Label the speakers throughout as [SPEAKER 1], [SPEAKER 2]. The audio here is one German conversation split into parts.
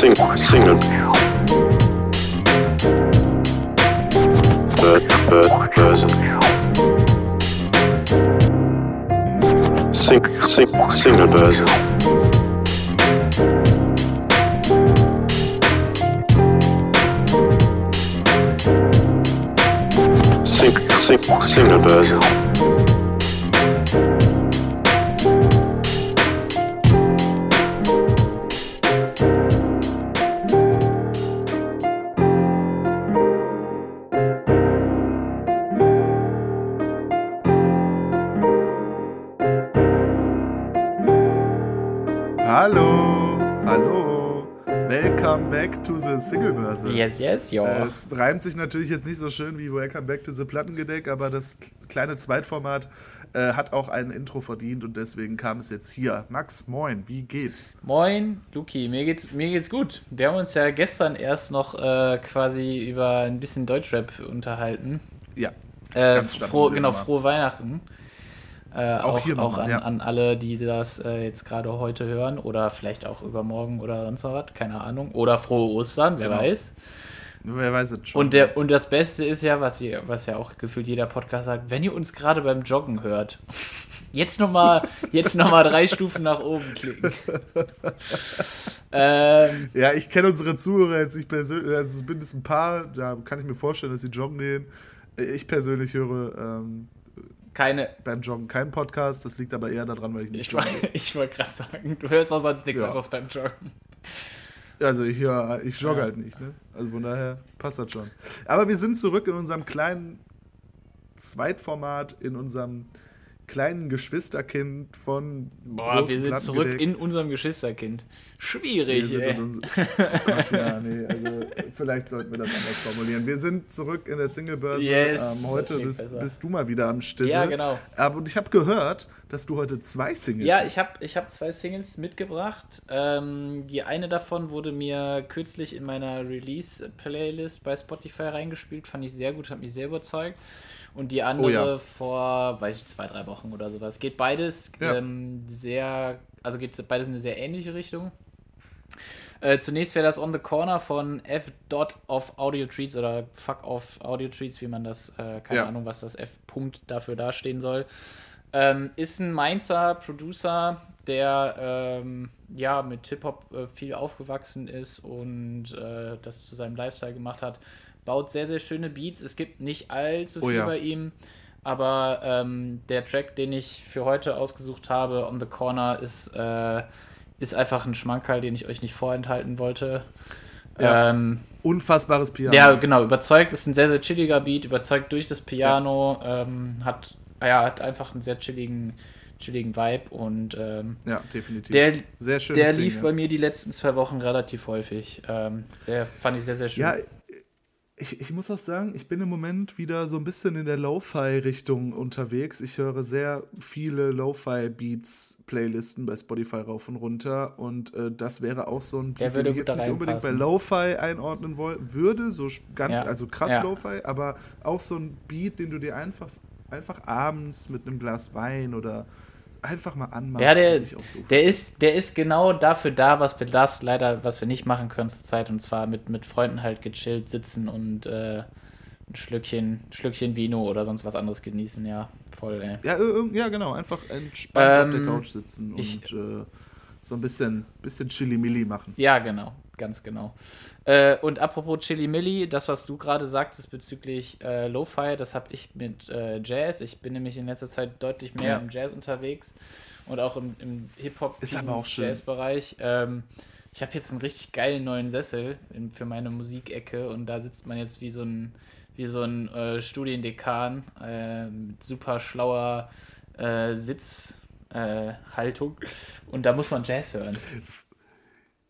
[SPEAKER 1] sing, singing. Bird, bird, person. Sing, sing, single person. Sing, sing, single person.
[SPEAKER 2] Hallo, hallo. Welcome back to the Singlebörse.
[SPEAKER 3] Yes, yes, ja.
[SPEAKER 2] Äh, es reimt sich natürlich jetzt nicht so schön wie Welcome back to the Plattengedeck, aber das kleine Zweitformat äh, hat auch ein Intro verdient und deswegen kam es jetzt hier. Max, moin, wie geht's?
[SPEAKER 3] Moin, Luki, mir geht's, mir geht's gut. Wir haben uns ja gestern erst noch äh, quasi über ein bisschen Deutschrap unterhalten.
[SPEAKER 2] Ja.
[SPEAKER 3] Äh,
[SPEAKER 2] ganz stabil
[SPEAKER 3] froh, genau, frohe Weihnachten. Äh,
[SPEAKER 2] Auch
[SPEAKER 3] auch
[SPEAKER 2] hier
[SPEAKER 3] auch
[SPEAKER 2] nochmal,
[SPEAKER 3] an,
[SPEAKER 2] ja.
[SPEAKER 3] an alle, die das äh, jetzt gerade heute hören oder vielleicht auch übermorgen oder sonst was, keine Ahnung. Oder frohe Ostern, wer
[SPEAKER 2] Genau.
[SPEAKER 3] weiß.
[SPEAKER 2] Wer weiß es schon.
[SPEAKER 3] Und, der, und das Beste ist ja, was, ihr, was ja auch gefühlt jeder Podcast sagt, wenn ihr uns gerade beim Joggen hört, jetzt nochmal noch mal drei Stufen nach oben klicken. ähm,
[SPEAKER 2] ja, ich kenne unsere Zuhörer jetzt nicht persönlich, also es sind ein paar, da kann ich mir vorstellen, dass sie joggen gehen. Ich persönlich höre ähm,
[SPEAKER 3] keine,
[SPEAKER 2] beim Joggen keinen Podcast, das liegt aber eher daran, weil ich nicht
[SPEAKER 3] ich, ich wollte gerade sagen, du hörst auch sonst nichts
[SPEAKER 2] Ja.
[SPEAKER 3] anderes beim Joggen.
[SPEAKER 2] Also ich, ja, ich jogge
[SPEAKER 3] Ja.
[SPEAKER 2] halt nicht, ne? Also von daher passt das schon. Aber wir sind zurück in unserem kleinen Zweitformat, in unserem kleinen Geschwisterkind von
[SPEAKER 3] Boah, wir sind zurück in unserem Geschwisterkind.
[SPEAKER 2] wir
[SPEAKER 3] Schwierig,
[SPEAKER 2] sind
[SPEAKER 3] ey.
[SPEAKER 2] uns, oh Gott, ja, nee, also vielleicht sollten wir das anders formulieren. Wir sind zurück in der Singlebörse.
[SPEAKER 3] Yes,
[SPEAKER 2] ähm, heute bist, bist du mal wieder am Stissel.
[SPEAKER 3] Ja, genau.
[SPEAKER 2] Aber und ich habe gehört, dass du heute zwei Singles
[SPEAKER 3] Ja,
[SPEAKER 2] hast.
[SPEAKER 3] ich habe ich hab zwei Singles mitgebracht. Ähm, die eine davon wurde mir kürzlich in meiner Release-Playlist bei Spotify reingespielt. Fand ich sehr gut, hat mich sehr überzeugt. Und die andere
[SPEAKER 2] Oh ja.
[SPEAKER 3] vor, weiß ich, zwei, drei Wochen oder sowas. Geht beides
[SPEAKER 2] Ja.
[SPEAKER 3] ähm, sehr, also geht beides in eine sehr ähnliche Richtung. Äh, zunächst wäre das On the Corner von F. Dot of Audio Treats oder Fuck of Audio Treats, wie man das, äh, keine
[SPEAKER 2] Ja.
[SPEAKER 3] Ahnung, was das F. Punkt dafür dastehen soll. Ähm, ist ein Mainzer Producer, der ähm, ja mit Hip-Hop äh, viel aufgewachsen ist und äh, das zu seinem Lifestyle gemacht hat. Baut sehr, sehr schöne Beats. Es gibt nicht allzu
[SPEAKER 2] Oh
[SPEAKER 3] viel
[SPEAKER 2] ja.
[SPEAKER 3] bei ihm, aber ähm, der Track, den ich für heute ausgesucht habe, On the Corner, ist, äh, ist einfach ein Schmankerl, den ich euch nicht vorenthalten wollte.
[SPEAKER 2] Ja.
[SPEAKER 3] Ähm,
[SPEAKER 2] Unfassbares Piano.
[SPEAKER 3] ja, genau, überzeugt. Ist ein sehr, sehr chilliger Beat, überzeugt durch das Piano, ähm, hat, ja, hat einfach einen sehr chilligen, chilligen Vibe und ähm,
[SPEAKER 2] Ja, definitiv.
[SPEAKER 3] der,
[SPEAKER 2] Sehr schönes
[SPEAKER 3] der
[SPEAKER 2] Ding,
[SPEAKER 3] lief
[SPEAKER 2] ja.
[SPEAKER 3] bei mir die letzten zwei Wochen relativ häufig. Ähm, sehr, fand ich sehr, sehr schön.
[SPEAKER 2] Ja, ich, ich muss auch sagen, ich bin im Moment wieder so ein bisschen in der Lo-Fi-Richtung unterwegs. Ich höre sehr viele Lo-Fi-Beats-Playlisten bei Spotify rauf und runter. Und äh, das wäre auch so ein Beat, den ich jetzt nicht unbedingt bei. Lo-Fi einordnen woll würde. So ganz,
[SPEAKER 3] Ja.
[SPEAKER 2] also krass
[SPEAKER 3] Ja.
[SPEAKER 2] Lo-Fi, aber auch so ein Beat, den du dir einfach, einfach abends mit einem Glas Wein oder einfach mal anmachst.
[SPEAKER 3] Ja, der, der, ist, der ist genau dafür da, was wir das leider, was wir nicht machen können zurzeit, und zwar mit, mit Freunden halt gechillt sitzen und äh, ein Schlückchen, Schlückchen Vino oder sonst was anderes genießen, ja. Voll, ey.
[SPEAKER 2] Ja, ja, genau. Einfach entspannt auf der
[SPEAKER 3] Ähm,
[SPEAKER 2] Couch sitzen
[SPEAKER 3] ich-
[SPEAKER 2] und äh, so ein bisschen, bisschen Chili-Milli machen.
[SPEAKER 3] Ja, genau, ganz genau. Äh, und apropos Chili Milli, das, was du gerade sagtest bezüglich äh, Lo-Fi, das habe ich mit äh, Jazz. Ich bin nämlich in letzter Zeit deutlich mehr
[SPEAKER 2] Ja.
[SPEAKER 3] im Jazz unterwegs und auch im, im Hip-Hop. Jazz-Bereich. Ähm, ich habe jetzt einen richtig geilen neuen Sessel in, für meine Musikecke und da sitzt man jetzt wie so ein, wie so ein äh, Studiendekan äh, mit super schlauer äh, Sitzhaltung äh, und da muss man Jazz hören.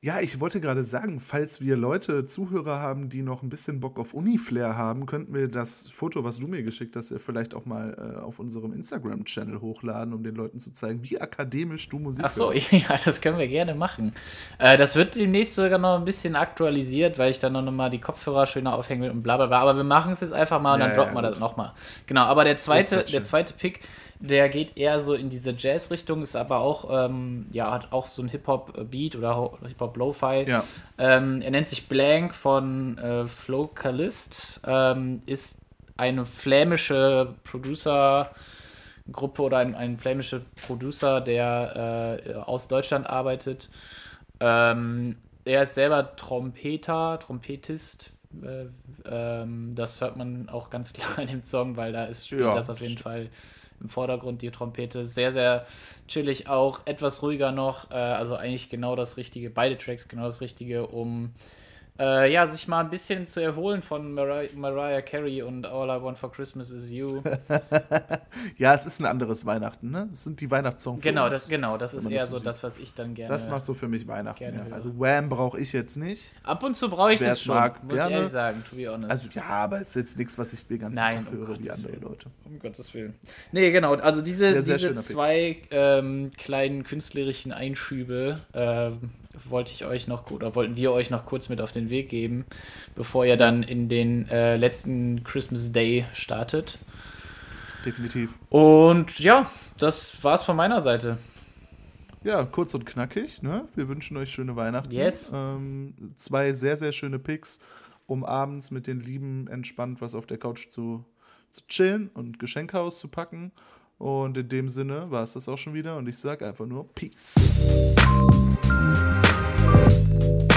[SPEAKER 2] Ja, ich wollte gerade sagen, falls wir Leute, Zuhörer haben, die noch ein bisschen Bock auf Uni-Flair haben, könnten wir das Foto, was du mir geschickt hast, ja vielleicht auch mal äh, auf unserem Instagram-Channel hochladen, um den Leuten zu zeigen, wie akademisch du Musik
[SPEAKER 3] Ach so,
[SPEAKER 2] hörst.
[SPEAKER 3] ja, das können wir gerne machen. Äh, das wird demnächst sogar noch ein bisschen aktualisiert, weil ich dann noch mal die Kopfhörer schöner aufhängen will und bla bla bla. Aber wir machen es jetzt einfach mal und
[SPEAKER 2] Ja,
[SPEAKER 3] dann
[SPEAKER 2] ja,
[SPEAKER 3] droppen wir das nochmal. Genau, aber der zweite, der zweite Pick Der geht eher so in diese Jazz-Richtung, ist aber auch, ähm, ja, hat auch so ein Hip-Hop-Beat oder Ho- Hip-Hop-Lo-Fi.
[SPEAKER 2] Ja.
[SPEAKER 3] Ähm, er nennt sich Blank von äh, Flocalist, ähm, ist eine flämische Producer-Gruppe oder ein, ein flämischer Producer, der äh, aus Deutschland arbeitet. Ähm, er ist selber Trompeter, Trompetist. Äh, ähm, das hört man auch ganz klar in dem Song, weil da ist, spielt
[SPEAKER 2] Ja,
[SPEAKER 3] das auf jeden
[SPEAKER 2] stimmt.
[SPEAKER 3] Fall im Vordergrund, die Trompete. Sehr, sehr chillig auch, etwas ruhiger noch. Äh, also eigentlich genau das Richtige, beide Tracks genau das Richtige, um äh, ja, sich mal ein bisschen zu erholen von Mariah, Mariah Carey und All I Want for Christmas is You.
[SPEAKER 2] Ja, es ist ein anderes Weihnachten, ne? Es sind die Weihnachtssongs.
[SPEAKER 3] genau, das, genau, das ist eher
[SPEAKER 2] das so sieht.
[SPEAKER 3] das, was ich dann gerne.
[SPEAKER 2] Das macht so für mich Weihnachten.
[SPEAKER 3] gerne
[SPEAKER 2] Ja. Also Wham brauche ich jetzt nicht.
[SPEAKER 3] Ab und zu brauche ich
[SPEAKER 2] Wer
[SPEAKER 3] das schon,
[SPEAKER 2] mag,
[SPEAKER 3] muss ich
[SPEAKER 2] gerne.
[SPEAKER 3] ehrlich sagen, to be honest.
[SPEAKER 2] Also ja, aber es ist jetzt nichts, was ich den ganzen
[SPEAKER 3] Nein,
[SPEAKER 2] Tag
[SPEAKER 3] um
[SPEAKER 2] höre wie
[SPEAKER 3] Gottes
[SPEAKER 2] andere
[SPEAKER 3] Willen.
[SPEAKER 2] Leute.
[SPEAKER 3] Um Gottes Willen. Nee, genau. Also diese,
[SPEAKER 2] Ja,
[SPEAKER 3] diese zwei ähm, kleinen künstlerischen Einschübe ähm, wollte ich euch noch oder wollten wir euch noch kurz mit auf den Weg geben, bevor ihr dann in den äh, letzten Christmas Day startet.
[SPEAKER 2] Definitiv.
[SPEAKER 3] Und ja, das war's von meiner Seite.
[SPEAKER 2] Ja, kurz und knackig. Ne? Wir wünschen euch schöne Weihnachten.
[SPEAKER 3] Yes.
[SPEAKER 2] Ähm, zwei sehr, sehr schöne Picks, um abends mit den Lieben entspannt was auf der Couch zu, zu chillen und Geschenke auszupacken. Und in dem Sinne war es das auch schon wieder. Und ich sage einfach nur Peace. thank you